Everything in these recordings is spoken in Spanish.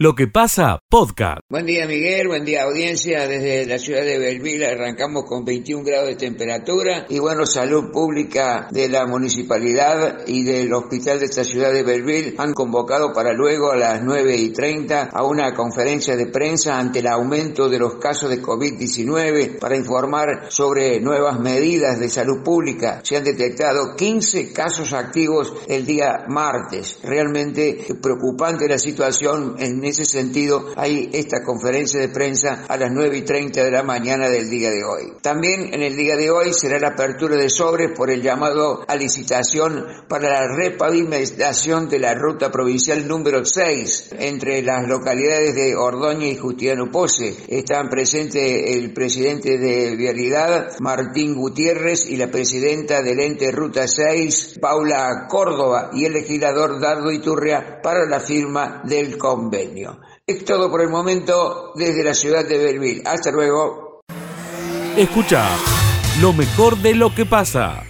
Lo que pasa, podcast. Buen día Miguel, buen día audiencia. Desde la ciudad de Belville arrancamos con 21 grados de temperatura y bueno, salud pública de la municipalidad y del hospital de esta ciudad de Belville han convocado para luego a las 9 y 30 a una conferencia de prensa ante el aumento de los casos de COVID-19 para informar sobre nuevas medidas de salud pública. Se han detectado 15 casos activos el día martes. Realmente preocupante la situación en ese sentido, hay esta conferencia de prensa a las 9 y 30 de la mañana del día de hoy. También en el día de hoy será la apertura de sobres por el llamado a licitación para la repavimentación de la ruta provincial número 6 entre las localidades de Ordoña y Justiano Pose. Están presentes el presidente de Vialidad, Martín Gutiérrez, y la presidenta del ente Ruta 6, Paula Córdoba, y el legislador Dardo Iturria para la firma del convenio. Es todo por el momento desde la ciudad de Belville. Hasta luego. Escucha lo mejor de lo que pasa.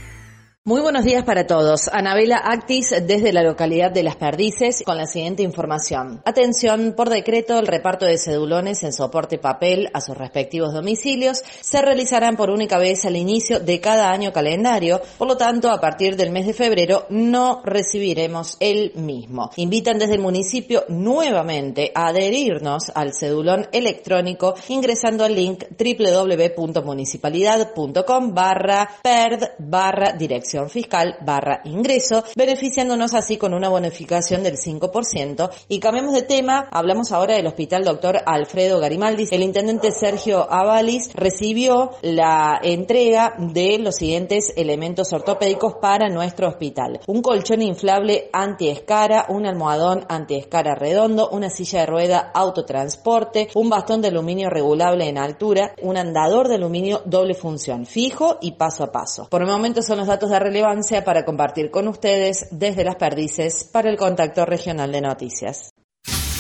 Muy buenos días para todos. Anabela Actis desde la localidad de Las Perdices con la siguiente información. Atención, por decreto, el reparto de cedulones en soporte papel a sus respectivos domicilios se realizarán por única vez al inicio de cada año calendario, por lo tanto, a partir del mes de febrero no recibiremos el mismo. Invitan desde el municipio nuevamente a adherirnos al cedulón electrónico ingresando al link www.municipalidad.com barra perd barra dirección fiscal barra ingreso, beneficiándonos así con una bonificación del 5%. Y cambiemos de tema, hablamos ahora del Hospital Doctor Alfredo Garimaldi. El intendente Sergio Avalis recibió la entrega de los siguientes elementos ortopédicos para nuestro hospital. Un colchón inflable anti-escara, un almohadón anti-escara redondo, una silla de rueda autotransporte, un bastón de aluminio regulable en altura, un andador de aluminio doble función, fijo y paso a paso. Por el momento son los datos de relevancia para compartir con ustedes desde las perdices para el contacto regional de noticias.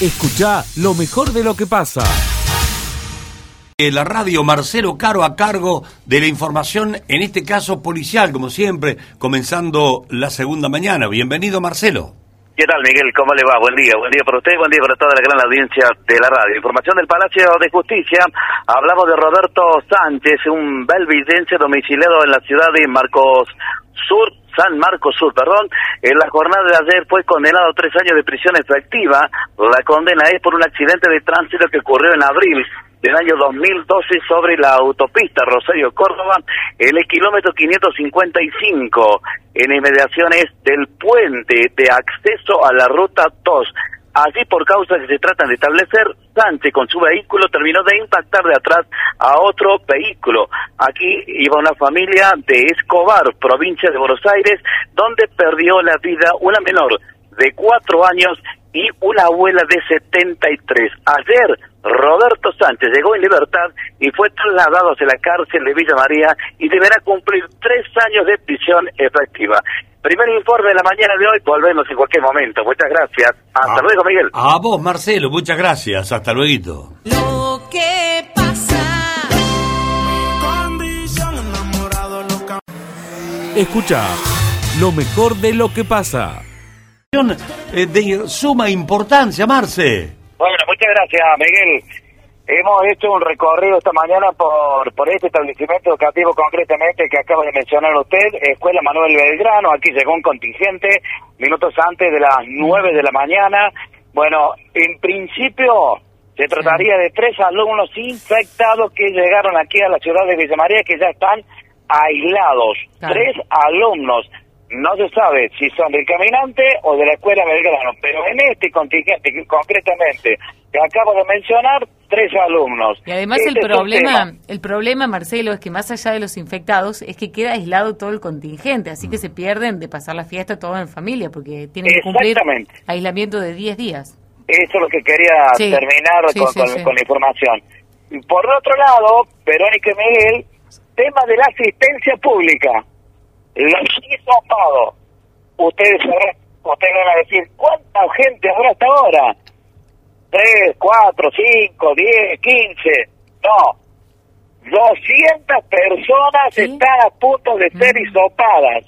Escucha lo mejor de lo que pasa. La radio Marcelo Caro a cargo de la información, en este caso policial, como siempre, comenzando la segunda mañana. Bienvenido, Marcelo. ¿Qué tal, Miguel? ¿Cómo le va? Buen día. Buen día para usted, buen día para toda la gran audiencia de la radio. Información del Palacio de Justicia. Hablamos de Roberto Sánchez, un belvidense domiciliado en la ciudad de Marcos Sur, San Marcos Sur, perdón. En la jornada de ayer fue condenado a tres años de prisión efectiva. La condena es por un accidente de tránsito que ocurrió en abril del año 2012 sobre la autopista Rosario Córdoba, el kilómetro 555, en inmediaciones del puente de acceso a la ruta 2. Así, por causas que se tratan de establecer, Sánchez con su vehículo terminó de impactar de atrás a otro vehículo. Aquí iba una familia de Escobar, provincia de Buenos Aires, donde perdió la vida una menor de cuatro años y una abuela de 73. Ayer, Roberto Sánchez llegó en libertad y fue trasladado hacia la cárcel de Villa María y deberá cumplir tres años de prisión efectiva. Primer informe de la mañana de hoy, volvemos en cualquier momento. Muchas gracias. Hasta Ah. luego, Miguel. A vos, Marcelo, muchas gracias. Hasta luego. Lo que pasa. Escucha lo mejor de lo que pasa. Eh, de suma importancia, Marce. Bueno, muchas gracias, Miguel. Hemos hecho un recorrido esta mañana por, por este establecimiento educativo concretamente que acaba de mencionar usted, Escuela Manuel Belgrano. Aquí llegó un contingente minutos antes de las nueve de la mañana. Bueno, en principio se trataría de tres alumnos infectados que llegaron aquí a la ciudad de Villa María que ya están aislados. Claro. Tres alumnos. No se sabe si son del caminante o de la escuela Belgrano, pero en este contingente que concretamente que acabo de mencionar, tres alumnos. Y además Este el es un problema, el problema, Marcelo, es que más allá de los infectados, es que queda aislado todo el contingente, así que se pierden de pasar la fiesta todo en familia, porque tienen que cumplir aislamiento de 10 días. Eso es lo que quería Sí, terminar sí, con, sí, con- sí. con la información. Y Por otro lado, Verónica y Miguel, tema de la asistencia pública. Los hisopados. Ustedes sabrán, ustedes van a decir, ¿cuánta gente habrá hasta ahora? ¿Tres, cuatro, cinco, diez, quince? No. 200 personas ¿Sí? están a punto de ser Mm. hisopadas.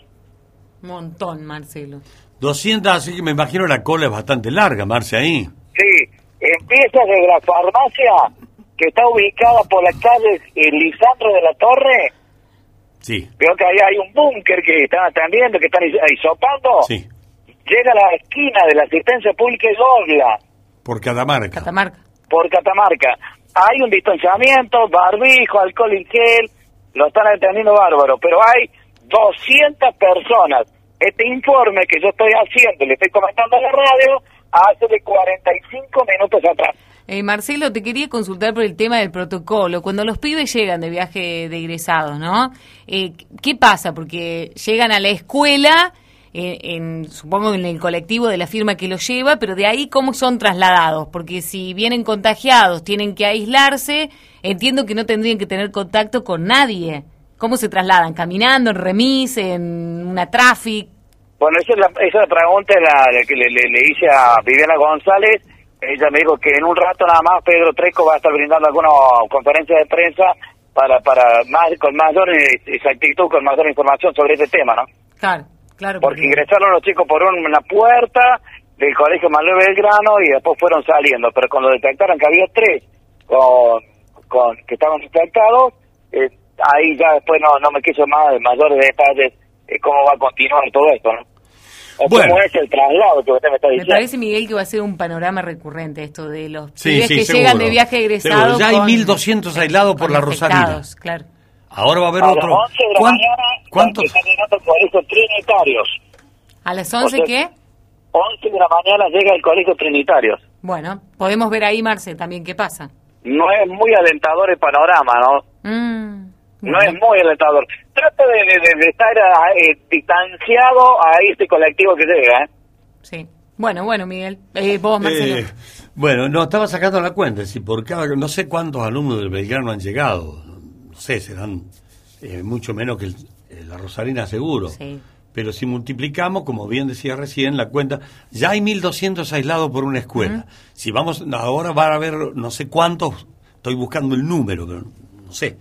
Montón, Marcelo. 200, así que me imagino la cola es bastante larga, Marce, ahí. Sí, empieza desde la farmacia que está ubicada por la calle Lisandro de la Torre. Sí, Veo que ahí hay un búnker que están atendiendo, que están is- hisopando. sí. Llega a la esquina de la asistencia pública y dobla Por Catamarca. Catamarca. por Catamarca. Hay un distanciamiento, barbijo, alcohol y gel, lo están atendiendo bárbaro, pero hay 200 personas. Este informe que yo estoy haciendo, le estoy comentando a la radio, hace de 45 minutos atrás. Eh, Marcelo, te quería consultar por el tema del protocolo. Cuando los pibes llegan de viaje de egresados, ¿no? Eh, ¿Qué pasa? Porque llegan a la escuela, eh, en, supongo en el colectivo de la firma que los lleva, pero de ahí cómo son trasladados. Porque si vienen contagiados, tienen que aislarse, entiendo que no tendrían que tener contacto con nadie. ¿Cómo se trasladan? ¿Caminando, en remis, en una traffic? Bueno, esa es la, esa pregunta la, que le hice a Viviana González. Ella me dijo que en un rato nada más Pedro Treco va a estar brindando alguna conferencia de prensa para, para más, con mayor exactitud, con mayor información sobre este tema, ¿no? Claro, claro. Porque ingresaron los chicos por una puerta del colegio Manuel Belgrano y después fueron saliendo, pero cuando detectaron que había tres con, con que estaban infectados, eh, ahí ya después no, no me quiso más mayores detalles eh, cómo va a continuar todo esto, ¿no? O Bueno. cómo es el traslado que usted me está Me diciendo. parece, Miguel, que va a ser un panorama recurrente esto de los Sí, sí, que seguro. llegan de viaje egresado. Seguro. Ya hay con- 1.200 aislados por la infectados, Claro. Ahora va a haber a las otro. 11 de la ¿Cuán- mañana ¿Cuántos? colegio Trinitarios. ¿A las 11 O sea, qué? 11 de la mañana llega el colegio Trinitarios. Bueno, podemos ver ahí, Marce, también qué pasa. No es muy alentador el panorama, ¿no? Mm, No bueno. es muy alentador. Trata de, de- de estar eh, distanciado a este colectivo que llega, ¿eh? Sí. Bueno, bueno, Miguel. Eh, vos, Marcelo. Eh, bueno, no, estaba sacando la cuenta, si por cada, no sé cuántos alumnos del Belgrano han llegado, no sé, serán eh, mucho menos que el- eh, la Rosarina seguro. Sí. Pero si multiplicamos, como bien decía recién, la cuenta, ya hay 1.200 aislados por una escuela. Si vamos, ahora va a haber no sé cuántos, estoy buscando el número, pero no sé,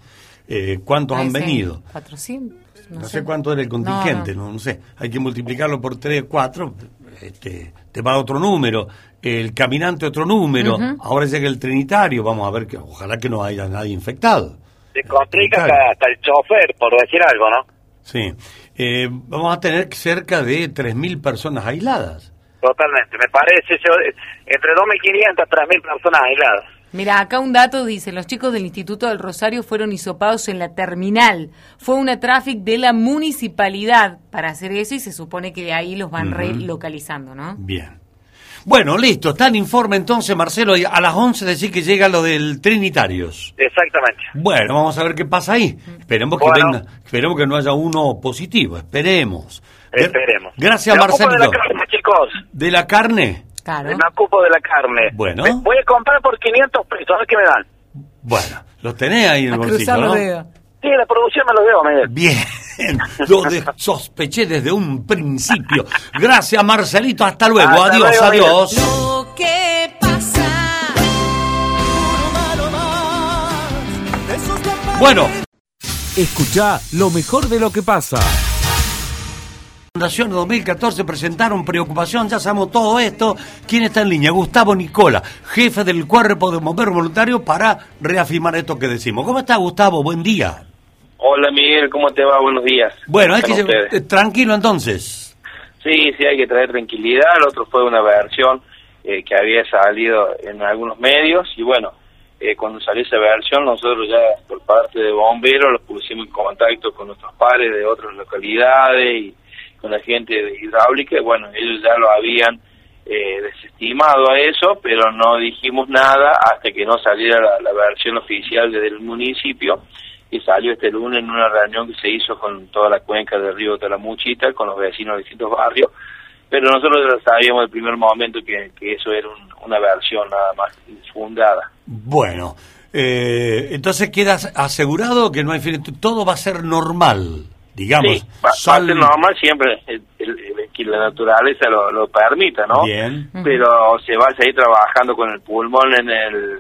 eh, cuántos han venido. 400. No, sé. cuánto era el contingente, No, no, no. no sé. Hay que multiplicarlo por 3, 4, este, te va a otro número. El caminante otro número. Ahora llega el trinitario, vamos a ver que ojalá que no haya nadie infectado. Se complica hasta, hasta el chofer, por decir algo, ¿no? Sí. Eh, vamos a tener cerca de 3.000 personas aisladas. Totalmente. Me parece yo, entre 2.500 y 3.000 personas aisladas. Mira, acá un dato dice, los chicos del Instituto del Rosario fueron hisopados en la terminal. Fue una tráfico de la municipalidad para hacer eso y se supone que de ahí los van relocalizando, ¿no? Bien. Bueno, listo. Está el informe entonces, Marcelo. A las 11 decir que llega lo del Trinitarios. Exactamente. Bueno, vamos a ver qué pasa ahí. Esperemos que, venga- esperemos que no haya uno positivo. Esperemos. Esperemos. Gracias, Marcelito. de la carne, chicos. ¿De la carne? Claro. Me ocupo de la carne. Bueno. Me- voy a comprar por 500 pesos, a ver qué me dan. Bueno, los tenés ahí en A el bolsillo, ¿no? Sí, la producción me lo dio, Miguel. Bien, lo de- sospeché desde un principio. Gracias, Marcelito. Hasta luego. Hasta adiós, luego, adiós. Lo que pasa. Bueno, escucha lo mejor de lo que pasa. Fundación 2014 presentaron preocupación, ya sabemos todo esto. ¿Quién está en línea? Gustavo Nicola, jefe del Cuerpo de Bomberos Voluntarios, para reafirmar esto que decimos. ¿Cómo está, Gustavo? Buen día. Hola Miguel, ¿cómo te va? Buenos días. Bueno, hay que eh, tranquilo entonces. Sí, sí, hay que traer tranquilidad. El otro fue una versión eh, que había salido en algunos medios y bueno, eh, cuando salió esa versión nosotros ya por parte de bomberos los pusimos en contacto con nuestros pares de otras localidades y con la gente de hidráulica bueno, ellos ya lo habían eh, desestimado a eso, pero no dijimos nada hasta que no saliera la, versión oficial desde el municipio y salió este lunes en una reunión que se hizo con toda la cuenca del río Talamuchita, con los vecinos de distintos barrios, pero nosotros ya sabíamos el primer momento que, que eso era un- una versión nada más infundada. Bueno, eh, entonces queda asegurado que no hay todo va a ser normal, digamos. Sí, va, va a Sal- ser normal siempre el- el- el- que la naturaleza lo, lo permita, ¿no? Bien. Pero se va a seguir trabajando con el pulmón en el,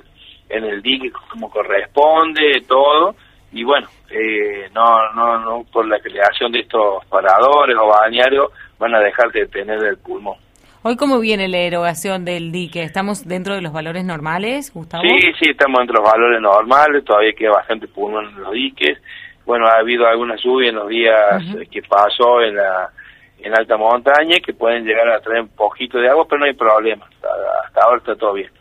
en el dique como corresponde, todo. Y bueno, eh, no, no, no, por la creación de estos paradores o bañarios van a dejar de tener el pulmón. Hoy, ¿cómo viene la erogación del dique? ¿Estamos dentro de los valores normales, Gustavo? Sí, sí, estamos entre los valores normales, todavía queda bastante pulmón en los diques. Bueno, ha habido alguna lluvia en los días que pasó en la en alta montaña que pueden llegar a traer un poquito de agua, pero no hay problema. Hasta, hasta ahora está todo bien.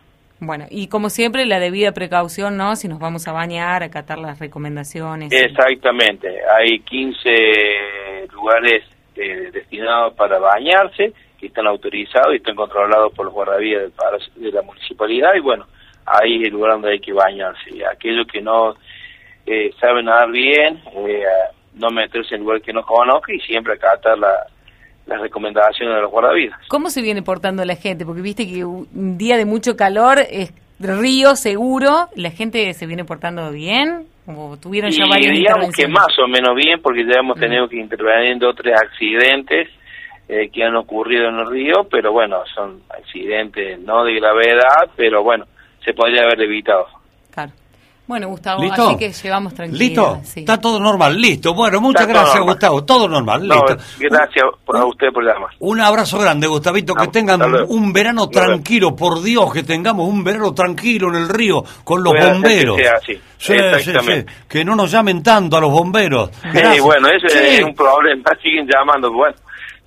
Bueno, y como siempre, la debida precaución, ¿no? Si nos vamos a bañar, acatar las recomendaciones. Exactamente. Hay 15 lugares eh, destinados para bañarse que están autorizados y están controlados por los guardavidas del palacio- de la municipalidad y bueno, ahí es el lugar donde hay que bañarse. Y aquellos que no eh, saben nadar bien, eh, no meterse en lugar que no conozca y siempre acatar la, las recomendaciones de los guardavidas. ¿Cómo se viene portando la gente? Porque viste que un día de mucho calor es río seguro, ¿la gente se viene portando bien? ¿O tuvieron ya Y varias digamos que más o menos bien, porque ya hemos tenido que intervenir en dos o tres accidentes eh, que han ocurrido en el río, pero bueno, son accidentes no de gravedad, pero bueno, se podría haber evitado. Bueno, Gustavo, ¿Listo? así que llevamos tranquilidad. ¿Listo? sí. Está todo normal, listo. Bueno, muchas Está gracias. Gustavo. Todo normal, No, listo. gracias por, a usted por llamar. Un abrazo grande, Gustavito. Que tengan un verano tranquilo, por Dios, que tengamos un verano tranquilo en el río con los que bomberos. sea así. Sí, Exactamente. sí, sí. Que no nos llamen tanto a los bomberos. Sí, bueno, eso Sí. es un problema, siguen llamando, bueno,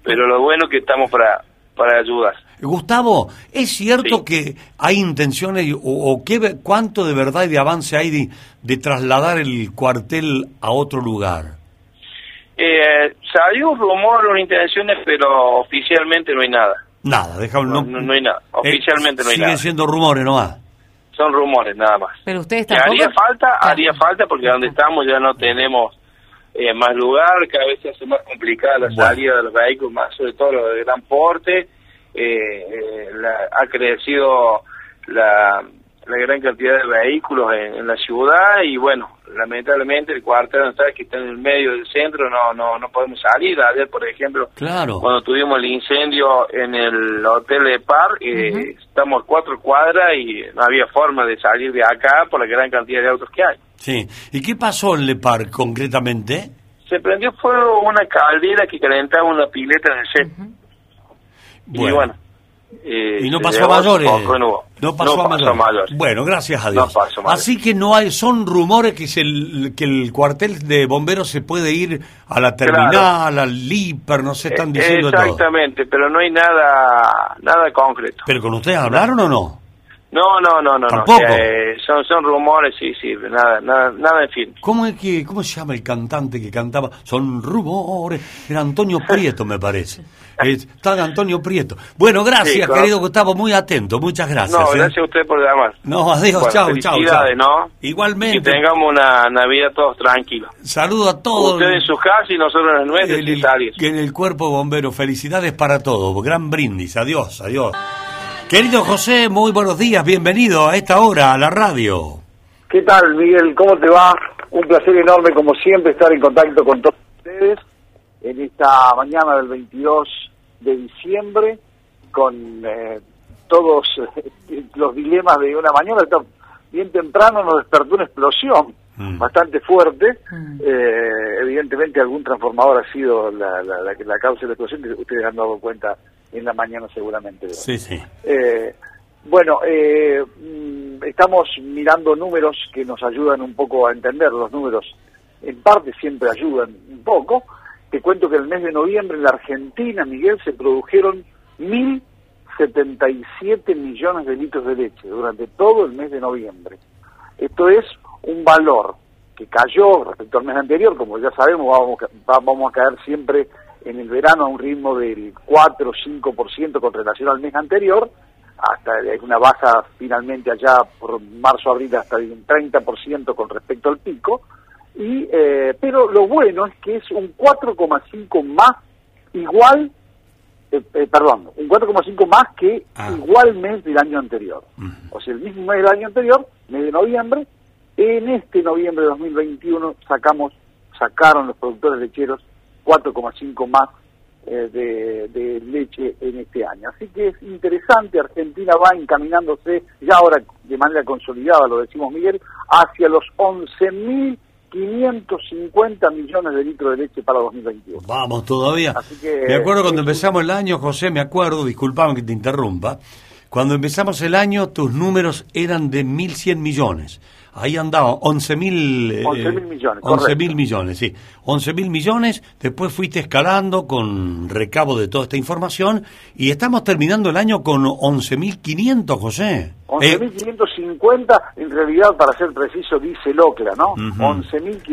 pero lo bueno es que estamos para, para ayudar. Gustavo, ¿es cierto Sí. que hay intenciones o, o qué, cuánto de verdad y de avance hay de, de trasladar el cuartel a otro lugar? Eh, salió un rumor, unas intenciones, pero oficialmente no hay nada. Nada, déjame. No, no- no hay nada. Oficialmente no hay siguen nada. siendo rumores nomás. Son rumores nada más. Pero ustedes tampoco... haría falta, haría falta porque donde estamos ya no tenemos eh, más lugar, cada vez se hace más complicada la Bueno. salida de los vehículos, más sobre todo los de gran porte, eh, eh, la- ha crecido la, la gran cantidad de vehículos en, en la ciudad y bueno, lamentablemente el cuartel está, que está en el medio del centro, no no no podemos salir. Ayer, por ejemplo, Claro. cuando tuvimos el incendio en el hotel de Par, eh, estamos cuatro cuadras y no había forma de salir de acá por la gran cantidad de autos que hay. Sí. ¿Y qué pasó en Le Parc concretamente? Se prendió fuego una caldera que calentaba una pileta en el Y bueno. eh, Y no se pasó a mayores. poco, no hubo. No pasó, a, mayores. mayores. Bueno, gracias a Dios. pasó. Así que no hay, son rumores que, se el, que el cuartel de bomberos se puede ir a la terminal, al LIPER, no sé, están Eh, diciendo todo. Exactamente, pero no hay nada nada concreto. ¿Pero con ustedes hablaron o no? No, no, no, no. no. ¿Tampoco? Eh, son, son rumores, sí, sí, nada, nada, nada en fin. ¿Cómo es que, cómo se llama el cantante que cantaba? Son rumores. Era Antonio Prieto, me parece. Es- Está Antonio Prieto. Bueno, gracias, Sí, claro. querido Gustavo, muy atento. Muchas gracias. No, ¿eh? gracias a usted por llamar. No, adiós, Bueno, chao, chao, felicidades, chao. ¿no? Igualmente. Que tengamos una Navidad todos tranquilos. Saludo a todos. Usted en su casa y nosotros en el nuestro, en el, en el cuerpo bombero. Felicidades para todos. Gran brindis. Adiós, adiós. Querido José, muy buenos días. Bienvenido a esta hora a la radio. ¿Qué tal, Miguel? ¿Cómo te va? Un placer enorme, como siempre, estar en contacto con todos ustedes en esta mañana del 22 de diciembre, con eh, todos eh, los dilemas de una mañana. Está bien temprano nos despertó una explosión Mm. bastante fuerte. Mm. Eh, evidentemente, algún transformador ha sido la, la, la- la causa de la explosión, que ustedes han dado cuenta en la mañana, seguramente. Sí, sí. Eh, bueno, eh, mm, estamos mirando números que nos ayudan un poco a entender. Los números, en parte, siempre ayudan un poco. Te cuento que en el mes de noviembre en la Argentina, Miguel, se produjeron 1.077 millones de litros de leche durante todo el mes de noviembre. Esto es un valor que cayó respecto al mes anterior, como ya sabemos, vamos, vamos a caer siempre en el verano a un ritmo del 4 o 5% con relación al mes anterior, hasta una baja finalmente allá por marzo-abril hasta de un 30% con respecto al pico, y eh, pero lo bueno es que es un 4,5 más igual, eh, eh, perdón, un 4,5 más que Ah. igual mes del año anterior. O sea, el mismo mes del año anterior, mes de noviembre, en este noviembre de 2021 sacamos, sacaron los productores lecheros 4,5 más eh, de, de leche en este año. Así que es interesante, Argentina va encaminándose, ya ahora de manera consolidada, lo decimos Miguel, hacia los 11.000 550 millones de litros de leche para 2021. Vamos todavía. Así que, me acuerdo cuando empezamos el año, José, me acuerdo, disculpame que te interrumpa. Cuando empezamos el año, tus números eran de 1.100 millones. Ahí andaban 11.000 eh, 11.000 millones, 11.000 correcto. millones, sí. 11.000 millones, después fuiste escalando con recabo de toda esta información y estamos terminando el año con 11.500, José. Eh, 11.550, en realidad, para ser preciso, dice el OCLA, ¿no? Ujú.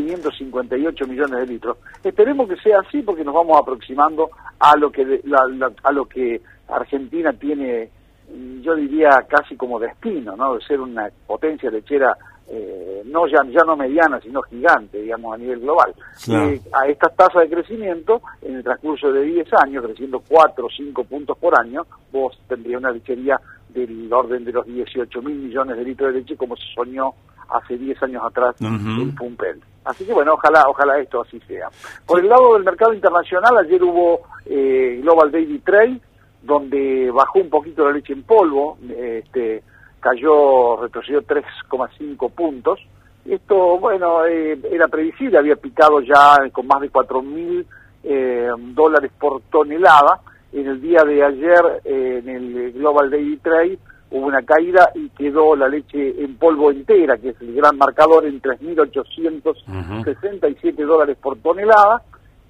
11.558 millones de litros. Esperemos que sea así porque nos vamos aproximando a lo que de- la- la- a lo que Argentina tiene, yo diría casi como destino, ¿no? De ser una potencia lechera eh, no ya, ya no mediana, sino gigante, digamos, a nivel global. Claro. Eh, a estas tasas de crecimiento, en el transcurso de 10 años, creciendo 4 o 5 puntos por año, vos tendrías una lechería del orden de los 18 mil millones de litros de leche como se soñó hace 10 años atrás Ujú. en Pumpel. Así que bueno, ojalá, ojalá esto así sea. Por el lado del mercado internacional, ayer hubo eh, Global Daily Trade, donde bajó un poquito la leche en polvo, este, cayó, retrocedió 3,5 puntos. Esto, bueno, eh, era previsible, había picado ya con más de 4 mil eh, dólares por tonelada. En el día de ayer, eh, en el Global Daily Trade, hubo una caída y quedó la leche en polvo entera, que es el gran marcador, en 3.867 dólares por tonelada.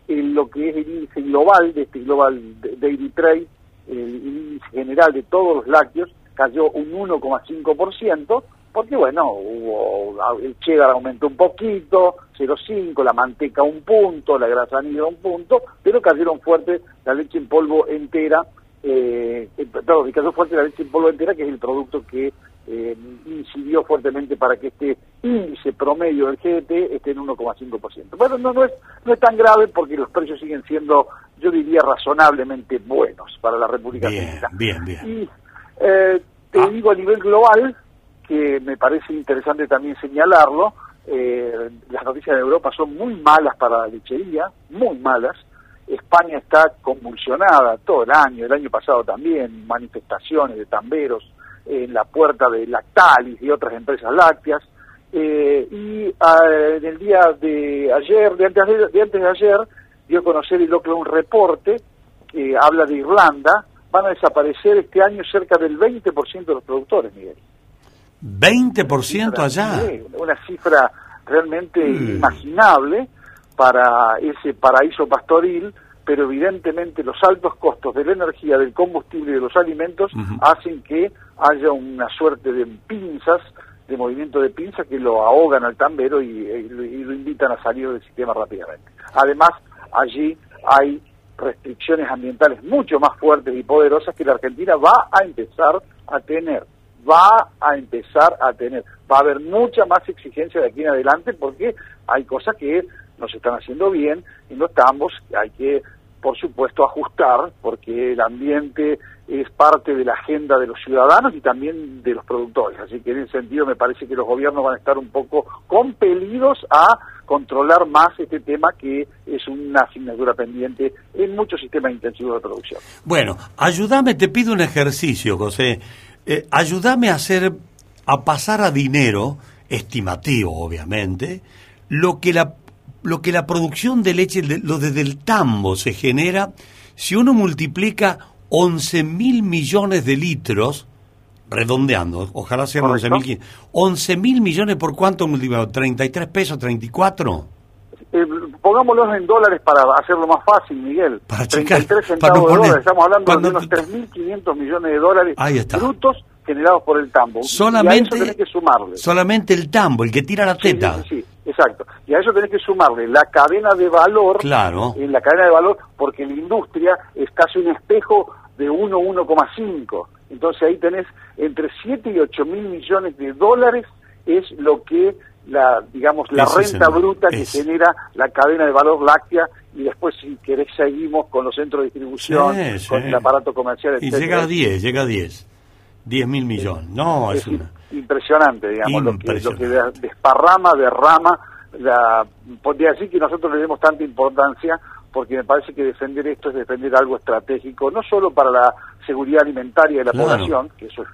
En lo que es el índice global de este Global Daily Trade, el índice general de todos los lácteos, cayó un 1,5%, porque bueno, hubo, el cheddar aumentó un poquito, 0,5, la manteca un punto, la grasa negra un punto, pero cayeron fuerte la leche en polvo entera, eh, eh, perdón, cayó fuerte la leche en polvo entera, que es el producto que eh, incidió fuertemente para que este índice promedio del GDT esté en 1,5%. Bueno, no, no, es, no es tan grave porque los precios siguen siendo, yo diría, razonablemente buenos para la República Bien, Argentina. bien, bien. Y eh, te Ah. digo a nivel global, que me parece interesante también señalarlo, eh, las noticias de Europa son muy malas para la lechería, muy malas. España está convulsionada todo el año, el año pasado también, manifestaciones de tamberos en la puerta de Lactalis y otras empresas lácteas. Eh, y ah, en el día de ayer, de antes de, de antes de ayer, dio a conocer el un reporte que habla de Irlanda, van a desaparecer este año cerca del 20% de los productores, Miguel. 20% allá. Sí, una cifra realmente Mm. imaginable para ese paraíso pastoril, pero evidentemente los altos costos de la energía, del combustible y de los alimentos hacen que haya una suerte de pinzas, de movimiento de pinzas que lo ahogan al tambero y, y lo- y lo invitan a salir del sistema rápidamente. Además, allí hay restricciones ambientales mucho más fuertes y poderosas que la Argentina va a empezar a tener va a empezar a tener. Va a haber mucha más exigencia de aquí en adelante porque hay cosas que no se están haciendo bien en los tambos, hay que, por supuesto, ajustar porque el ambiente es parte de la agenda de los ciudadanos y también de los productores. Así que en ese sentido me parece que los gobiernos van a estar un poco compelidos a controlar más este tema que es una asignatura pendiente en muchos sistemas intensivos de producción. Bueno, ayúdame, te pido un ejercicio, José. Eh, ayúdame a hacer, a pasar a dinero, estimativo obviamente, lo que la, lo que la producción de leche, lo desde el tambo se genera, si uno multiplica 11 mil millones de litros, redondeando, ojalá sean 11 Correcto. mil, 11 mil millones por cuánto multiplicado, 33 pesos, 34. Eh, pongámoslos en dólares para hacerlo más fácil, Miguel. Para checar, 33 para centavos no de poner- dólares. Estamos hablando cuando- de unos 3.500 millones de dólares Ahí está. brutos generados por el tambo. y a Solamente, eso tenés que sumarle. solamente el tambo, el que tira la teta. sí, sí, exacto. Y a eso tenés que sumarle la cadena de valor. Claro. En la cadena de valor, porque la industria es casi un espejo de 1, 1,5. Entonces ahí tenés entre 7 y 8 mil millones de dólares es lo que la digamos la renta bruta que genera la cadena de valor láctea y después si querés seguimos con los centros de distribución, Sí, sí. con el aparato comercial, Y etcétera. llega a 10, llega a 10. 10 mil millones. No, es es una... impresionante, digamos, lo que, lo que Impresionante. desparrama, derrama, la, podría decir que nosotros le demos tanta importancia porque me parece que defender esto es defender algo estratégico, no solo para la seguridad alimentaria de la Claro. población, que eso es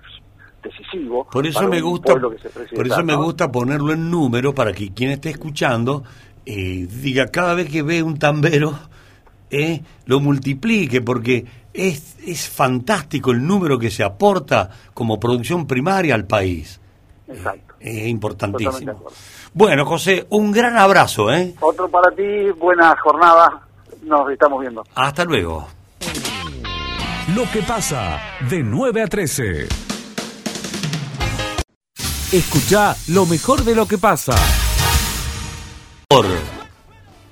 decisivo. Por eso me gusta, pueblo que se presenta, por eso me gusta ponerlo en número para que quien esté escuchando eh, diga cada vez que ve un tambero eh, lo multiplique porque es, es fantástico el número que se aporta como producción primaria al país. Exacto. Es Totalmente de importantísimo. Bueno, José, un gran abrazo, ¿eh? Otro para ti, buena jornada. Nos estamos viendo. Hasta luego. Lo que pasa de 9 a 13. Escucha lo mejor de lo que pasa. Por...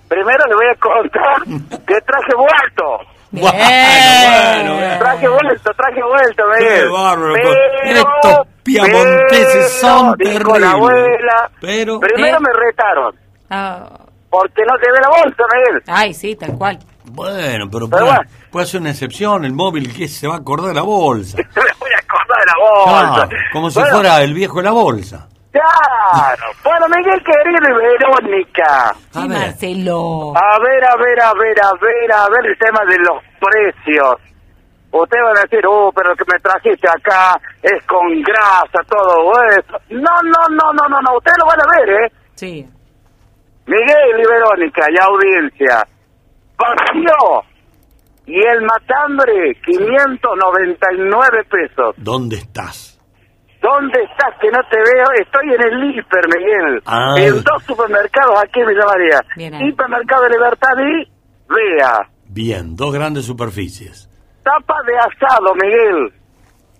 Primero le voy a contar que traje vuelto. Bien. Bueno, bueno, Traje vuelto, traje vuelto, Miguel. Qué bárbaro. Pero, Estos piamonteses son terribles. la abuela. Pero- Primero ¿Eh? me retaron. Ah, Porque no te ve la bolsa, Miguel. ay, sí, tal cual. Bueno, pero, Pero puede, bueno. puede ser una excepción. El móvil que se va a acordar de la bolsa. me voy a acordar de la bolsa. Ah, como si Bueno, fuera el viejo de la bolsa. Claro. Bueno, Miguel querido y Verónica. A ver. Marcelo. A ver, a ver, a ver, a ver, a ver el tema de los precios. Ustedes van a decir, oh, pero lo que me trajiste acá es con grasa, todo eso. No, no, no, no, no, no, ustedes lo van a ver, ¿eh? Sí. Miguel y Verónica y audiencia. Vacío. Y el matambre, 599 pesos. ¿Dónde estás? ¿Dónde estás que no te veo? Estoy en el hiper, Miguel. Ah. En dos supermercados aquí en Villa María. Bien ahí. Hipermercado de Libertad y Vea. Bien, dos grandes superficies. Tapa de asado, Miguel.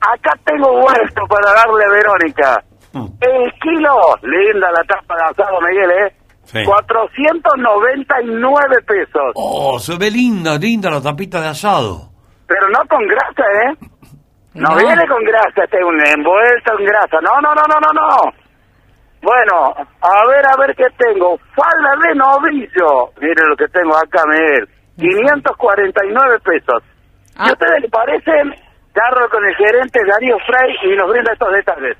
Acá tengo vuelto para darle a Verónica. Mm. El kilo, linda la tapa de asado, Miguel, ¿eh? Sí. 499 pesos. Oh, se ve linda, linda la tapita de asado. Pero no con grasa, ¿eh? No, No. viene con grasa, este es un envuelto en grasa. No, no, no, no, no, no. Bueno, a ver, a ver qué tengo. Falda de novillo. Mire lo que tengo acá, Miguel. 549 pesos. Ah. ¿Y a ustedes les parecen? Carro con el gerente Darío Frey y nos brinda estos detalles.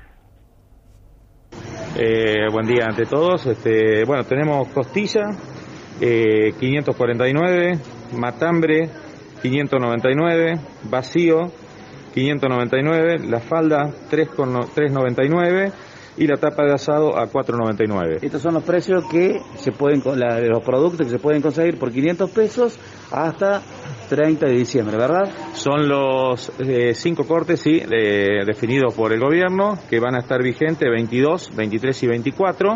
Eh, buen día ante todos. Este, bueno, tenemos costilla, eh, 549, matambre, 599, vacío, 599, la falda, 3 con no- 399 y la tapa de asado a 499. Estos son los precios que se pueden, la- los productos que se pueden conseguir por 500 pesos hasta 30 de diciembre, ¿verdad? Son los eh, cinco cortes, sí, de- definidos por el gobierno, que van a estar vigentes 22, 23 y 24,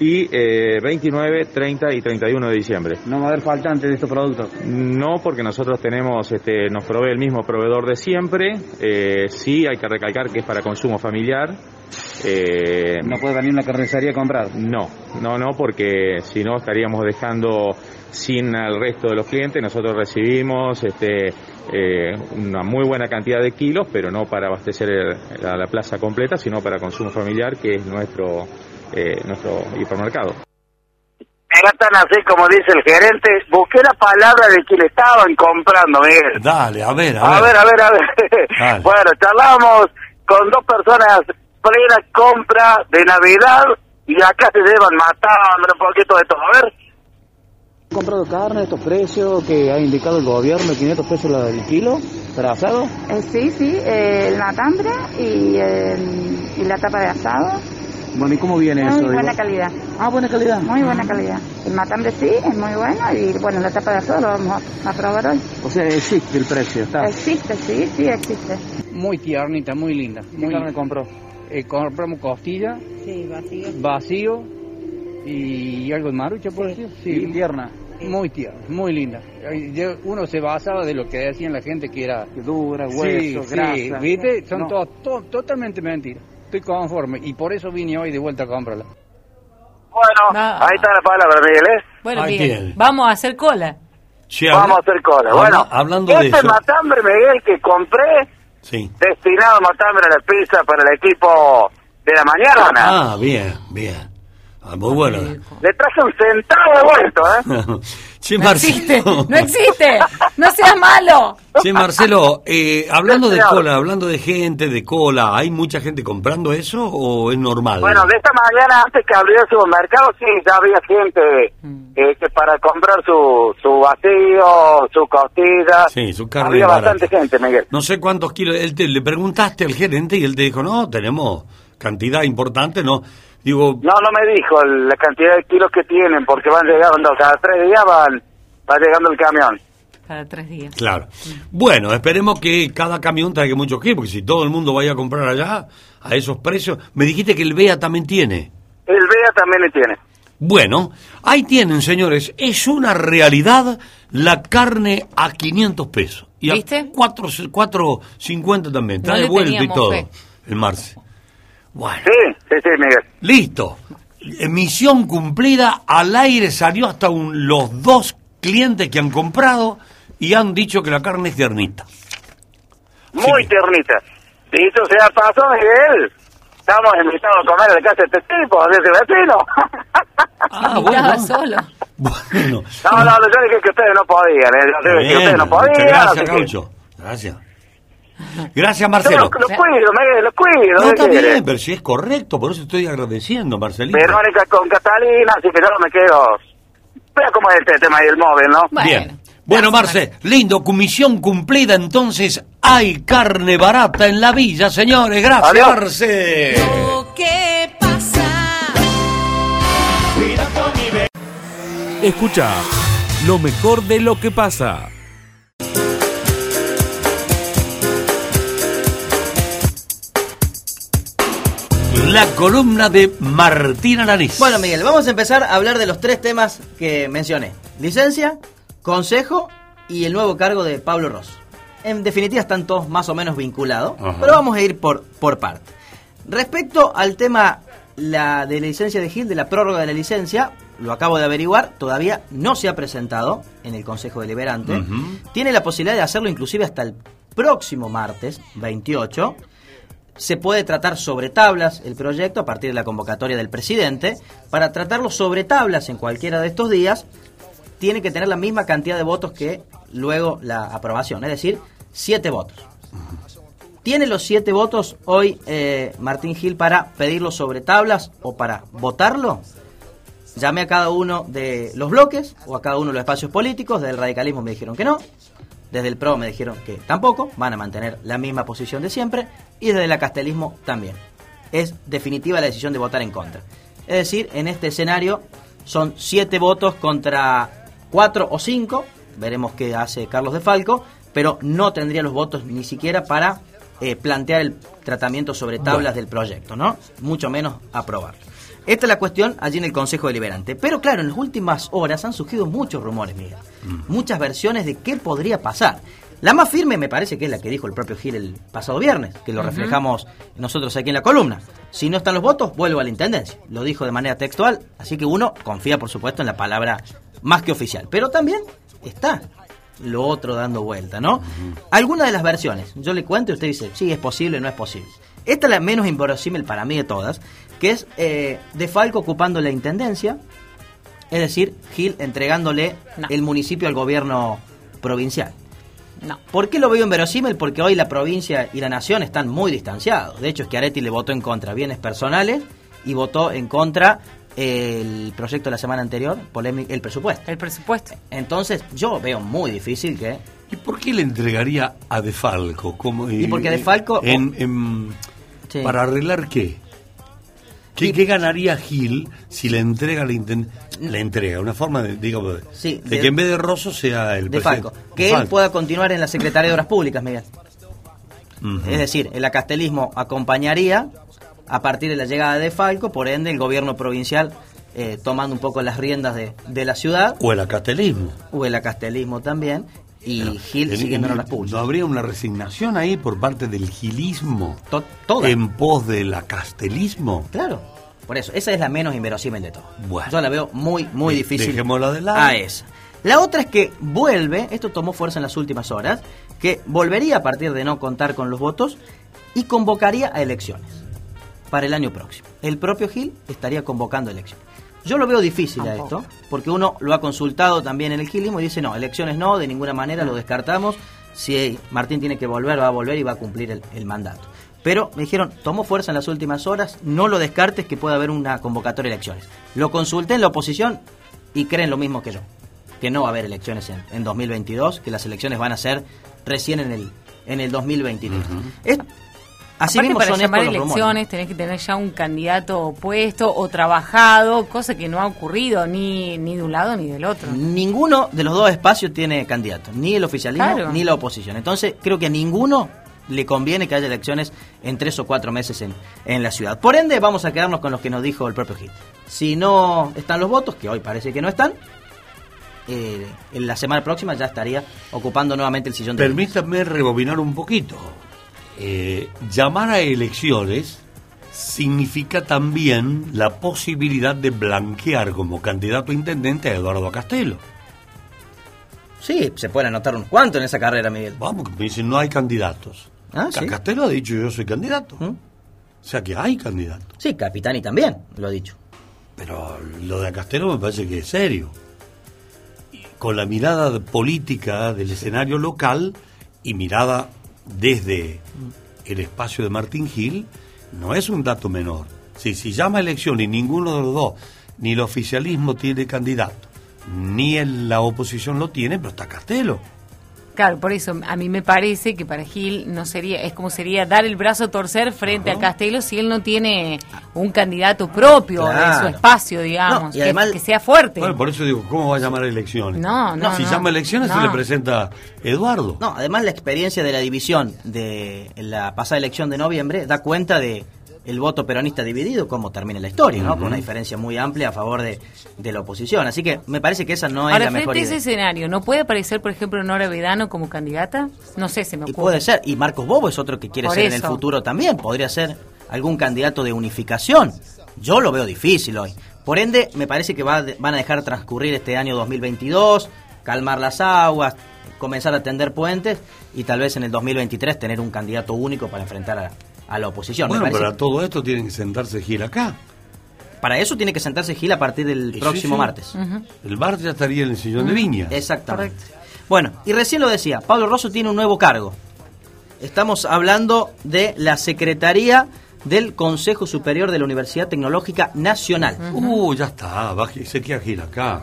y eh, 29, 30 y 31 de diciembre. No va a haber faltantes de estos productos. No, porque nosotros tenemos, este, nos provee el mismo proveedor de siempre. Eh, sí, hay que recalcar que es para consumo familiar. Eh, No puede venir una carnicería a comprar. no, no, no, porque si no estaríamos dejando sin al resto de los clientes. Nosotros recibimos este, eh, una muy buena cantidad de kilos, pero no para abastecer el- a la plaza completa, sino para consumo familiar, que es nuestro, eh, nuestro hipermercado. Era tan así como dice el gerente. Busqué la palabra de quien estaban comprando, Miguel. Dale, a ver, a, A ver, a ver, a ver. Dale. Bueno, charlamos con dos personas plena compra de Navidad y acá se llevan matambre, un poquito de todo. A ver, ¿Han comprado carne, estos precios que ha indicado el gobierno, 500 pesos la- el kilo para asado? Eh, sí, sí, eh, el matambre y, el- y la tapa de asado. Bueno, ¿y cómo viene Muy eso? buena digo? calidad. Ah, buena calidad. Muy buena calidad. El matambre sí, es muy bueno y bueno, la tapa de asado lo vamos a, a probar hoy. O sea, existe el precio, está. Existe, sí, sí existe. Muy tiernita, muy linda. ¿Qué Muy, carne compró? eh, compramos costilla, Sí, vacío. vacío y algo de marucha, por decir. Sí, tierna. Muy tierna, muy linda. Uno se basaba de lo que decían la gente que era... Que dura, Sí, hueso, sí, grasa. ¿viste? Son No. todo- to- totalmente mentiras. Estoy conforme y por eso vine hoy de vuelta a comprarla. bueno, No. ahí está la palabra, Miguel, ¿eh? Bueno, tiene. Vamos a hacer cola. Vamos a hacer cola. habla- Bueno, hablando de este eso. matambre, Miguel, que compré, Sí. destinado a matambre a la pizza para el equipo de la mañana. Ah, bien, bien. Ah, muy bueno. Le traje un centavo de vuelto, ¿eh? Sí, No Marcelo. existe, no existe. No seas malo. Sí, Marcelo, eh, hablando de cola, hablando de gente, de cola, ¿hay mucha gente comprando eso o es normal? Bueno, de esta mañana, antes que abriera el supermercado, sí, ya había gente eh, que para comprar su, su vacío, su costilla. Sí, su carne Había barata. bastante gente, Miguel. No sé cuántos kilos. Él te- le preguntaste al gerente y él te dijo, no, tenemos cantidad importante, no. Digo, No, no me dijo la cantidad de kilos que tienen, porque van llegando, cada tres días van, va llegando el camión. Para tres días. claro. Bueno, esperemos que cada camión traiga muchos kilos, porque si todo el mundo vaya a comprar allá a esos precios. Me dijiste que el BEA también tiene. El BEA también le tiene. Bueno, ahí tienen, señores. Es una realidad la carne a 500 pesos. Y a ¿Viste? 4, 4.50 también. No Trae le vuelta y todo. fe. El Marce. Bueno. Sí, sí, sí, Miguel. Listo. Misión cumplida. Al aire salió hasta un- los dos clientes que han comprado y han dicho que la carne es tiernita. Muy tiernita. Dicho sea el paso, Miguel. Estamos invitados a comer en la casa de este tipo, de ese vecino. Ah, Estaba bueno. solo. Bueno. No, no, yo dije que ustedes no podían, ¿eh? Yo dije que ustedes no podían. gracias, que- Gaucho. Gracias. Gracias, Marcelo. lo, lo cuido, Miguel, lo cuido. No, ¿qué está bien, pero si es correcto, por eso estoy agradeciendo, Marcelito. Verónica con Catalina, así que yo no me quedo. Vea cómo es este tema del móvil, ¿no? Bien. Bueno, Marce, lindo, comisión cumplida, entonces hay carne barata en la villa, señores. Gracias, Adiós. Marce. ¿Qué pasa? Escucha lo mejor de lo que pasa. La columna de Martín Alanís. Bueno, Miguel, vamos a empezar a hablar de los tres temas que mencioné. Licencia, consejo y el nuevo cargo de Pablo Ross. En definitiva están todos más o menos vinculados, Ajá. pero vamos a ir por, por parte. Respecto al tema la de la licencia de Gil, de la prórroga de la licencia, lo acabo de averiguar, todavía no se ha presentado en el Consejo Deliberante. Tiene la posibilidad de hacerlo inclusive hasta el próximo martes, 28. Se puede tratar sobre tablas el proyecto a partir de la convocatoria del presidente. Para tratarlo sobre tablas en cualquiera de estos días, tiene que tener la misma cantidad de votos que luego la aprobación, es decir, siete votos. ¿Tiene los siete votos hoy eh, Martín Gil para pedirlo sobre tablas o para votarlo? Llamé a cada uno de los bloques o a cada uno de los espacios políticos. Del radicalismo me dijeron que no. Desde el PRO me dijeron que tampoco. Van a mantener la misma posición de siempre. Y desde el acastelismo también. Es definitiva la decisión de votar en contra. Es decir, en este escenario son siete votos contra cuatro o cinco. Veremos qué hace Carlos de Falco. Pero no tendría los votos ni siquiera para eh, plantear el tratamiento sobre tablas Bueno. del proyecto, ¿no? Mucho menos aprobarlo. Esta es la cuestión allí en el Consejo Deliberante. Pero claro, en las últimas horas han surgido muchos rumores, Miguel. Muchas versiones de qué podría pasar. La más firme me parece que es la que dijo el propio Gil el pasado viernes, que lo reflejamos nosotros aquí en la columna. Si no están los votos, vuelvo a la Intendencia. Lo dijo de manera textual, así que uno confía, por supuesto, en la palabra más que oficial. Pero también está lo otro dando vuelta, ¿no? Algunas de las versiones, yo le cuento y usted dice, sí, es posible, no es posible. Esta es la menos inverosímil para mí de todas, que es eh, De Falco ocupando la intendencia, es decir, Gil entregándole el municipio al gobierno provincial. No. ¿Por qué lo veo inverosímil? Porque hoy la provincia y la nación están muy distanciados. De hecho, Schiaretti le votó en contra bienes personales y votó en contra el proyecto de la semana anterior, polémico, el presupuesto. El presupuesto. Entonces, yo veo muy difícil que ¿Y por qué le entregaría a De Falco? Como, Y porque De Falco- En, en- Sí. ¿Para arreglar qué? ¿Qué, qué ganaría Gil si le entrega la le entrega? Una forma de, digo, de, Sí, de de- que en vez de Rosso sea el de. Falco. Que él pueda continuar en la Secretaría de Obras Públicas, Miguel. Es decir, el acastelismo acompañaría a partir de la llegada de Falco, por ende el gobierno provincial eh, tomando un poco las riendas de, de la ciudad, O el acastelismo. o el acastelismo también, y Gil siguiendo en- en las públicas. ¿No habría una resignación ahí por parte del gilismo toda. en pos del acastelismo? Claro, por eso, esa es la menos inverosímil de todo. Bueno. Yo la veo muy, muy difícil dejémosla de lado. a esa. La otra es que vuelve, esto tomó fuerza en las últimas horas, que volvería a partir de no contar con los votos y convocaría a elecciones para el año próximo. El propio Gil estaría convocando elecciones. Yo lo veo difícil a esto, porque uno lo ha consultado también en el Gilismo y dice, no, elecciones no, de ninguna manera lo descartamos. Si Martín tiene que volver, va a volver y va a cumplir el, el mandato. Pero me dijeron, tomó fuerza en las últimas horas, no lo descartes que pueda haber una convocatoria de elecciones. Lo consulté en la oposición y creen lo mismo que yo, que no va a haber elecciones en, en 2022, que las elecciones van a ser recién en el, en el 2023. Es- así Aparte, mismo para son llamar elecciones tenés que tener ya un candidato opuesto o trabajado, cosa que no ha ocurrido ni, ni de un lado ni del otro. Ninguno de los dos espacios tiene candidato, ni el oficialismo Claro. ni la oposición. Entonces, creo que a ninguno le conviene que haya elecciones en tres o cuatro meses en, en la ciudad. Por ende, vamos a quedarnos con los que nos dijo el propio Gil. Si no están los votos, que hoy parece que no están, eh, en la semana próxima ya estaría ocupando nuevamente el sillón de Permítanme rebobinar un poquito. Eh, llamar a elecciones significa también la posibilidad de blanquear como candidato a intendente a Eduardo Castelo. Sí, se pueden anotar unos cuantos en esa carrera, Miguel. Vamos, que me dicen no hay candidatos. Ah, sí. Castelo ha dicho yo soy candidato. O sea que hay candidatos. Sí, Capitani también lo ha dicho. Pero lo de Castelo me parece que es serio. Y Con la mirada política del escenario local y mirada desde el espacio de Martín Gil, no es un dato menor. Si, si llama elección y ninguno de los dos, ni el oficialismo tiene candidato, ni el- la oposición lo tiene, pero está Castelo. Claro, por eso a mí me parece que para Gil no sería, es como sería dar el brazo a torcer frente a Castelo si él no tiene un candidato propio de Claro. su espacio, digamos, No, y que- además- que, sea fuerte. Bueno, por eso digo, ¿cómo va a llamar a elecciones? No, no, Si no. llama a elecciones, se le presenta Eduardo. No, además la experiencia de la división de la pasada elección de noviembre da cuenta de el voto peronista dividido, cómo termina la historia, ¿no? Con una diferencia muy amplia a favor de, de la oposición. Así que me parece que esa no es Ahora, la mejor ese escenario, ¿no puede aparecer, por ejemplo, Nora Vedano como candidata? No sé, se me Y ocurre. puede ser, y Marcos Bobo es otro que quiere Por ser en el futuro también, podría ser algún candidato de unificación. Yo lo veo difícil hoy. Por ende, me parece que va- van a dejar transcurrir este año 2022, calmar las aguas, comenzar a tender puentes y tal vez en el 2023 tener un candidato único para enfrentar a, a la oposición. Bueno, parece- para todo esto tienen que sentarse Gil acá. Para eso tiene que sentarse Gil a partir del Sí, próximo sí. martes. El martes ya estaría en el sillón de Viña. Exactamente. Bueno, y recién lo decía, Pablo Rosso tiene un nuevo cargo. Estamos hablando de la Secretaría del Consejo Superior de la Universidad Tecnológica Nacional. Uh, ya está, va, se queda Gil acá.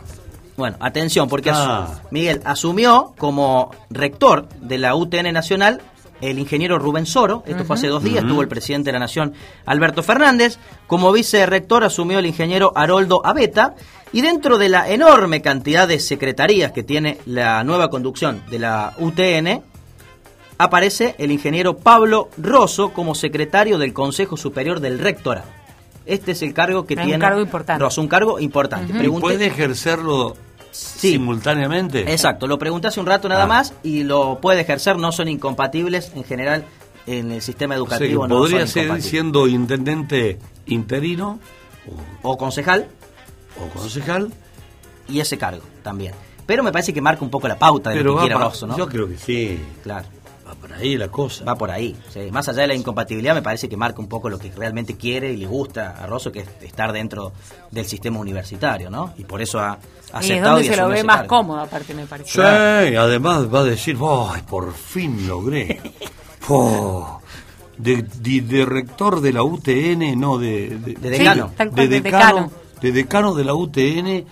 Bueno, atención, porque asu-. Miguel asumió como rector de la UTN Nacional el ingeniero Rubén Soro, esto fue hace dos días, estuvo el presidente de la Nación Alberto Fernández, como vicerrector asumió el ingeniero Haroldo Abeta, y dentro de la enorme cantidad de secretarías que tiene la nueva conducción de la UTN, aparece el ingeniero Pablo Rosso como secretario del Consejo Superior del Rectorado. Este es el cargo que Es un tiene cargo importante. Rosso, un cargo importante. ¿Y Pregunté- puede ejercerlo simultáneamente? Exacto, lo pregunté hace un rato nada Ah. más y lo puede ejercer, no son incompatibles en general en el sistema O sea, educativo. no podría son ser siendo intendente interino o concejal o concejal y ese cargo también. Pero me parece que marca un poco la pauta de Pero lo que para- Rosso, ¿no? yo creo que sí. Claro. Ahí la cosa. Va por ahí. sí. Más allá de la incompatibilidad, me parece que marca un poco lo que realmente quiere y le gusta a Rosso, que es estar dentro del sistema universitario, ¿no? Y por eso ha y es aceptado donde y se lo ve más cargo. cómodo, aparte, me parece. Sí, además va a decir, ¡ay, por fin logré! Oh, de, de- de rector de la UTN, no, de... De, De decano. Sí, de decano, decano. de decano de la UTN.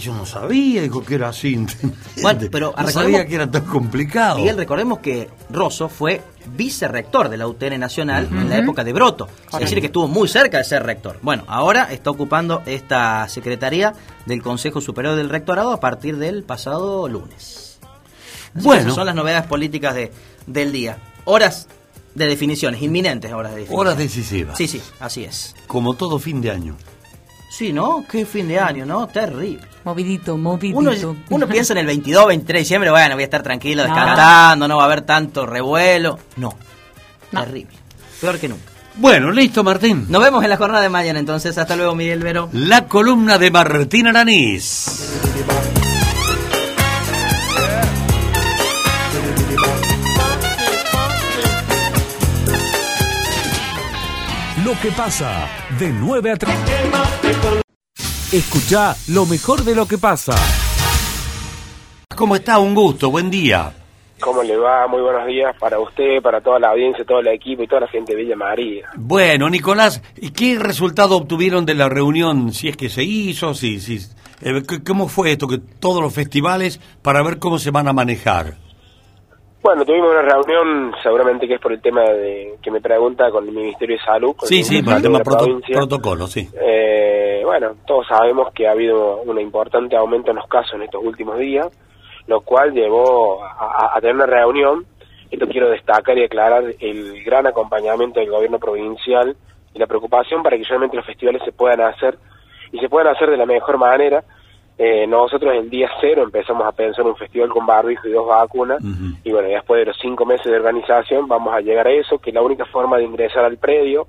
Yo no sabía, dijo que era así. Bueno, pero no sabía que era tan complicado. Miguel, recordemos que Rosso fue vicerrector de la UTN Nacional en la época de Broto. Es decir, que estuvo muy cerca de ser rector. Bueno, ahora está ocupando esta secretaría del Consejo Superior del Rectorado a partir del pasado lunes. Así Bueno. esas son las novedades políticas de, del día. Horas de definiciones, inminentes horas de definiciones. Horas decisivas. Sí, sí, así es. Como todo fin de año. Sí, ¿no? Qué fin de año, ¿no? Terrible. Movidito, movidito. Uno, uno piensa en el 22, 23 de diciembre, bueno, voy a estar tranquilo, descansando, no va a haber tanto revuelo. No, terrible. Peor que nunca. Bueno, listo, Martín. Nos vemos en la jornada de mañana, entonces. Hasta luego, Miguel Vero. La columna de Martín Aranís. Lo que pasa de 9 a 3. Escucha lo mejor de lo que pasa. ¿Cómo está? Un gusto, buen día. ¿Cómo le va? Muy buenos días para usted, para toda la audiencia, todo el equipo y toda la gente de Villa María. Bueno, Nicolás, ¿y qué resultado obtuvieron de la reunión? Si es que se hizo, si, si, eh, ¿cómo fue esto? Que todos los festivales para ver cómo se van a manejar. Bueno, tuvimos una reunión, seguramente que es por el tema de que me pregunta con el Ministerio de Salud. con Sí, el sí, para el tema proto- protocolo, sí. Eh, bueno, todos sabemos que ha habido un importante aumento en los casos en estos últimos días, lo cual llevó a, a- a tener una reunión. Esto quiero destacar y aclarar el gran acompañamiento del gobierno provincial y la preocupación para que realmente los festivales se puedan hacer y se puedan hacer de la mejor manera. Eh, nosotros el día cero empezamos a pensar un festival con barbijo y dos vacunas y bueno, después de los cinco meses de organización vamos a llegar a eso, que la única forma de ingresar al predio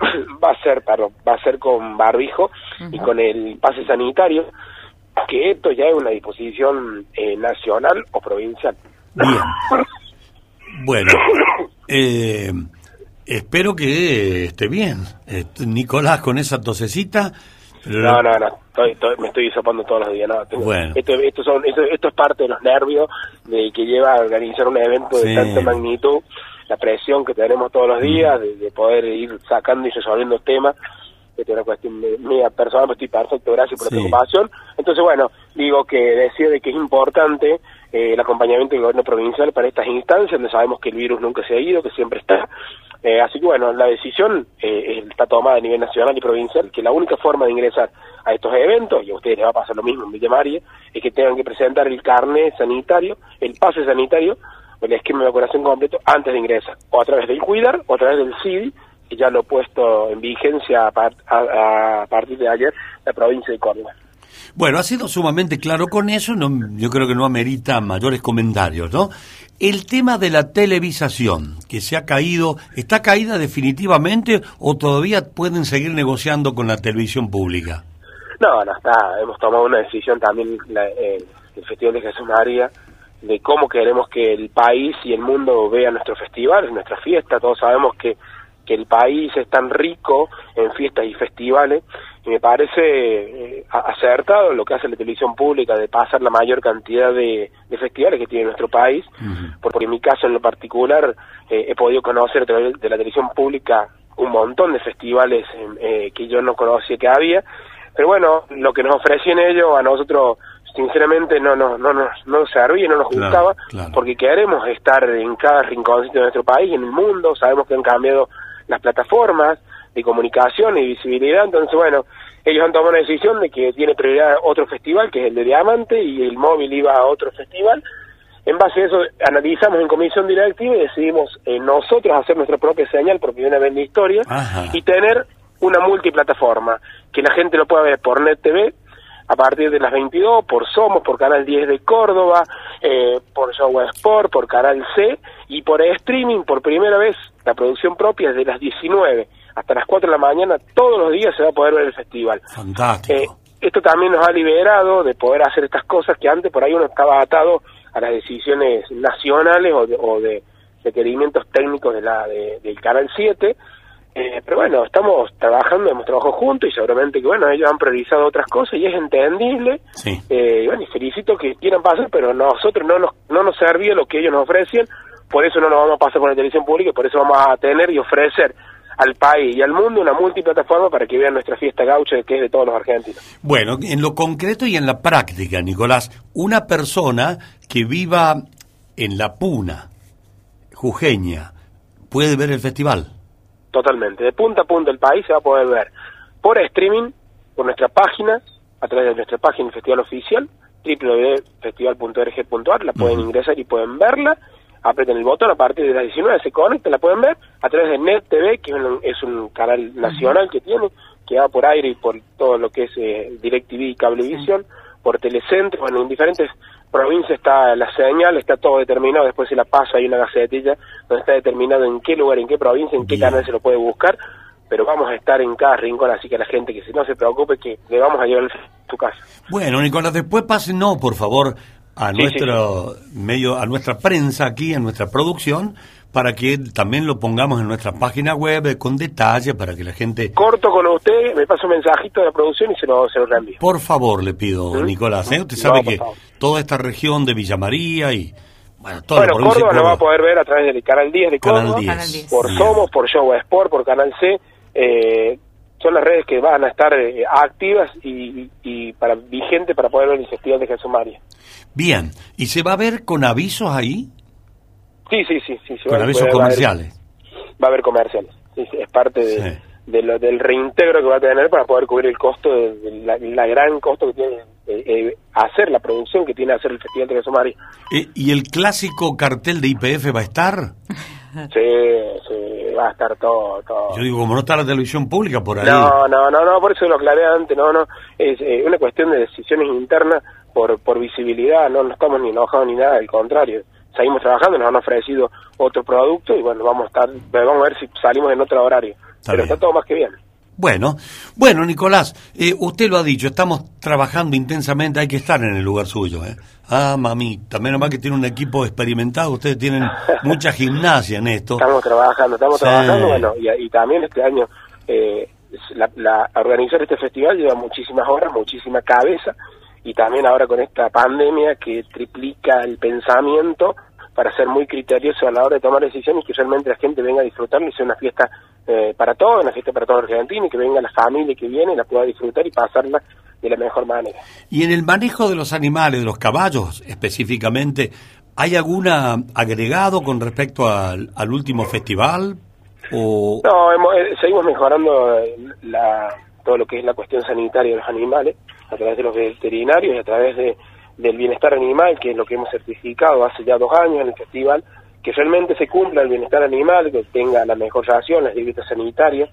va a ser, perdón, va a ser con barbijo y con el pase sanitario, que esto ya es una disposición eh, nacional o provincial. Bien. Bueno, eh, espero que esté bien. Nicolás, con esa tosecita. No, no, no, estoy- estoy- me estoy hisopando todos los días. No, tengo- Bueno. esto, esto, son, esto, esto es parte de los nervios de que lleva a organizar un evento Sí. de tanta magnitud, la presión que tenemos todos los días de, de poder ir sacando y resolviendo temas. Esta es una cuestión de- mía personal, pues estoy perfecto, gracias por Sí. la preocupación. Entonces, bueno, digo que decir de que es importante eh, el acompañamiento del gobierno provincial para estas instancias, donde sabemos que el virus nunca se ha ido, que siempre está. Eh, así que, bueno, la decisión eh, está tomada a nivel nacional y provincial, que la única forma de ingresar a estos eventos, y a ustedes les va a pasar lo mismo en Villa María, es que tengan que presentar el carnet sanitario, el pase sanitario, el esquema de vacunación completo antes de ingresar, o a través del Cuidar, o a través del CIDI, que ya lo he puesto en vigencia a- a partir de ayer la provincia de Córdoba. Bueno, ha sido sumamente claro con eso, no, yo creo que no amerita mayores comentarios, ¿no? El tema de la televisación, que se ha caído, ¿está caída definitivamente o todavía pueden seguir negociando con la televisión pública? No, no está. Hemos tomado una decisión también, la- eh, el Festival de Jesús María, de cómo queremos que el país y el mundo vean nuestros festivales, nuestra fiesta. Todos sabemos que, que el país es tan rico en fiestas y festivales me parece eh, acertado lo que hace la televisión pública de pasar la mayor cantidad de, de festivales que tiene nuestro país, porque en mi caso en lo particular eh, he podido conocer a través de la televisión pública un montón de festivales eh, que yo no conocía que había, pero bueno, lo que nos ofrecían ellos a nosotros sinceramente no nos no nos no nos servía, no nos Claro, gustaba, claro. porque queremos estar en cada rinconcito de nuestro país, en el mundo, sabemos que han cambiado las plataformas de comunicación y visibilidad, entonces bueno, ellos han tomado una decisión de que tiene prioridad otro festival, que es el de Diamante, y el móvil iba a otro festival. En base a eso, analizamos en comisión directiva y decidimos eh, nosotros hacer nuestra propia señal por primera vez en la historia Ajá. y tener una multiplataforma, que la gente lo pueda ver por Net TV a partir de las 22, por Somos, por Canal 10 de Córdoba, eh, por Show Sport, por Canal C y por streaming por primera vez la producción propia desde las 19 hasta las 4 de la mañana, todos los días se va a poder ver el festival. Fantástico. Eh, esto también nos ha liberado de poder hacer estas cosas que antes por ahí uno estaba atado a las decisiones nacionales o de, o de requerimientos técnicos de la de- del Canal 7. Eh, pero bueno, estamos trabajando, hemos trabajado juntos y seguramente que bueno, ellos han priorizado otras cosas y es entendible. Sí. Eh, y bueno, y felicito que quieran pasar, pero nosotros no nos, no nos servía lo que ellos nos ofrecían, por eso no nos vamos a pasar por la televisión pública y por eso vamos a tener y ofrecer al país y al mundo una multiplataforma para que vean nuestra fiesta gaucha que es de todos los argentinos. Bueno, en lo concreto y en la práctica, Nicolás, una persona que viva en La Puna, Jujeña, puede ver el festival. Totalmente. De punta a punta el país se va a poder ver por streaming, por nuestra página, a través de nuestra página Festival Oficial, www.festival.org.ar, la pueden ingresar y pueden verla. Aprieten el botón a partir de las 19, se conectan, la pueden ver a través de Net TV, que es un, es un canal nacional que tiene, que va por aire y por todo lo que es eh, DirecTV y Cablevisión, por Telecentro, bueno, en diferentes provincias está la señal, está todo determinado, después se la pasa, hay una gacetilla donde está determinado en qué lugar, en qué provincia, en qué canal se lo puede buscar, pero vamos a estar en cada rincón, así que la gente que si no se preocupe que le vamos a llevar a tu casa. Bueno, Nicolás, después pásenos, por favor, a Sí, nuestro medio, a nuestra prensa aquí, a nuestra producción, para que también lo pongamos en nuestra página web eh, con detalle para que la gente... Corto con usted, me pasa un mensajito de la producción y se lo, se lo reenvío. Por favor, le pido, Nicolás, ¿eh? usted sabe No, que toda esta región de Villa María y... Bueno, toda Bueno, la provincia Córdoba lo va a poder ver a través del Canal 10 de Canal Córdoba, 10. Canal 10. por. Somos, por Show Sport, por Canal C. eh, son las redes que van a estar eh, activas y, y para vigente para poder ver el Festival de Jesús María. Bien, ¿y se va a ver con avisos ahí? Sí, sí, sí. sí, se Con va- avisos va a haber- comerciales. Va a haber comerciales. Sí, sí, es parte de, de lo- del reintegro que va a tener para poder cubrir el costo, de, de la, la gran costo que tiene eh, eh, hacer la producción que tiene hacer el Festival de Jesús María. Eh, ¿Y el clásico cartel de IPF va a estar? Sí, sí, va a estar todo, todo. Yo digo, como no está la televisión pública por ahí. No, no, no, no, por eso lo aclaré antes, no, no, es eh, una cuestión de decisiones internas por, por visibilidad, no, no estamos ni enojados ni nada, al contrario, seguimos trabajando, nos han ofrecido otro producto y bueno, vamos a estar, vamos a ver si salimos en otro horario, pero bien. está todo más que bien. Bueno, bueno, Nicolás, eh, usted lo ha dicho, estamos trabajando intensamente, hay que estar en el lugar suyo, ¿eh? Ah, mamita, menos mal que tiene un equipo experimentado, ustedes tienen mucha gimnasia en esto. Estamos trabajando, estamos Sí. trabajando, bueno, y, y también este año eh, la, la- organizar este festival lleva muchísimas horas, muchísima cabeza, y también ahora con esta pandemia que triplica el pensamiento para ser muy criterioso a la hora de tomar decisiones y que realmente la gente venga a disfrutarlo y sea una fiesta eh, para todos, una fiesta para todos los argentinos, y que venga la familia que viene y la pueda disfrutar y pasarla de la mejor manera. Y en el manejo de los animales, de los caballos específicamente, ¿hay alguna agregado con respecto al, al último festival? O... No, hemos- eh, seguimos mejorando eh, la, todo lo que es la cuestión sanitaria de los animales a través de los veterinarios y a través de, del bienestar animal, que es lo que hemos certificado hace ya dos años en el festival, que realmente se cumpla el bienestar animal, que tenga la mejor ración, las dietas sanitarias.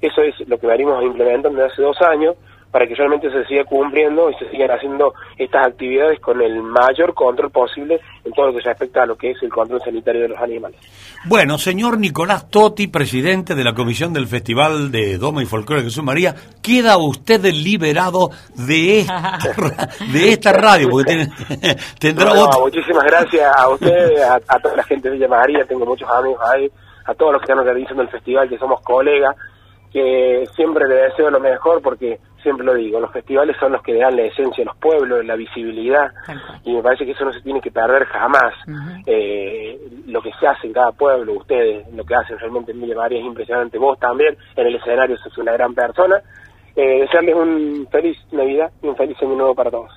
Eso es lo que venimos implementando desde hace dos años para que realmente se siga cumpliendo y se sigan haciendo estas actividades con el mayor control posible en todo lo que respecta a lo que es el control sanitario de los animales. Bueno, señor Nicolás Totti, presidente de la comisión del Festival de Doma y Folclore de Jesús María, queda usted liberado de esta, de esta radio, porque tiene- tendrá No, no, otro... muchísimas gracias a ustedes, a, a toda la gente de Villa María, tengo muchos amigos ahí, a todos los que están organizando el festival, que somos colegas, que siempre les deseo lo mejor porque siempre lo digo, los festivales son los que dan la esencia a los pueblos, la visibilidad, y me parece que eso no se tiene que perder jamás. Eh, lo que se hace en cada pueblo, ustedes, lo que hacen realmente en Villa María es impresionante, vos también, en el escenario sos una gran persona. Eh, desearles un feliz Navidad y un feliz año nuevo para todos.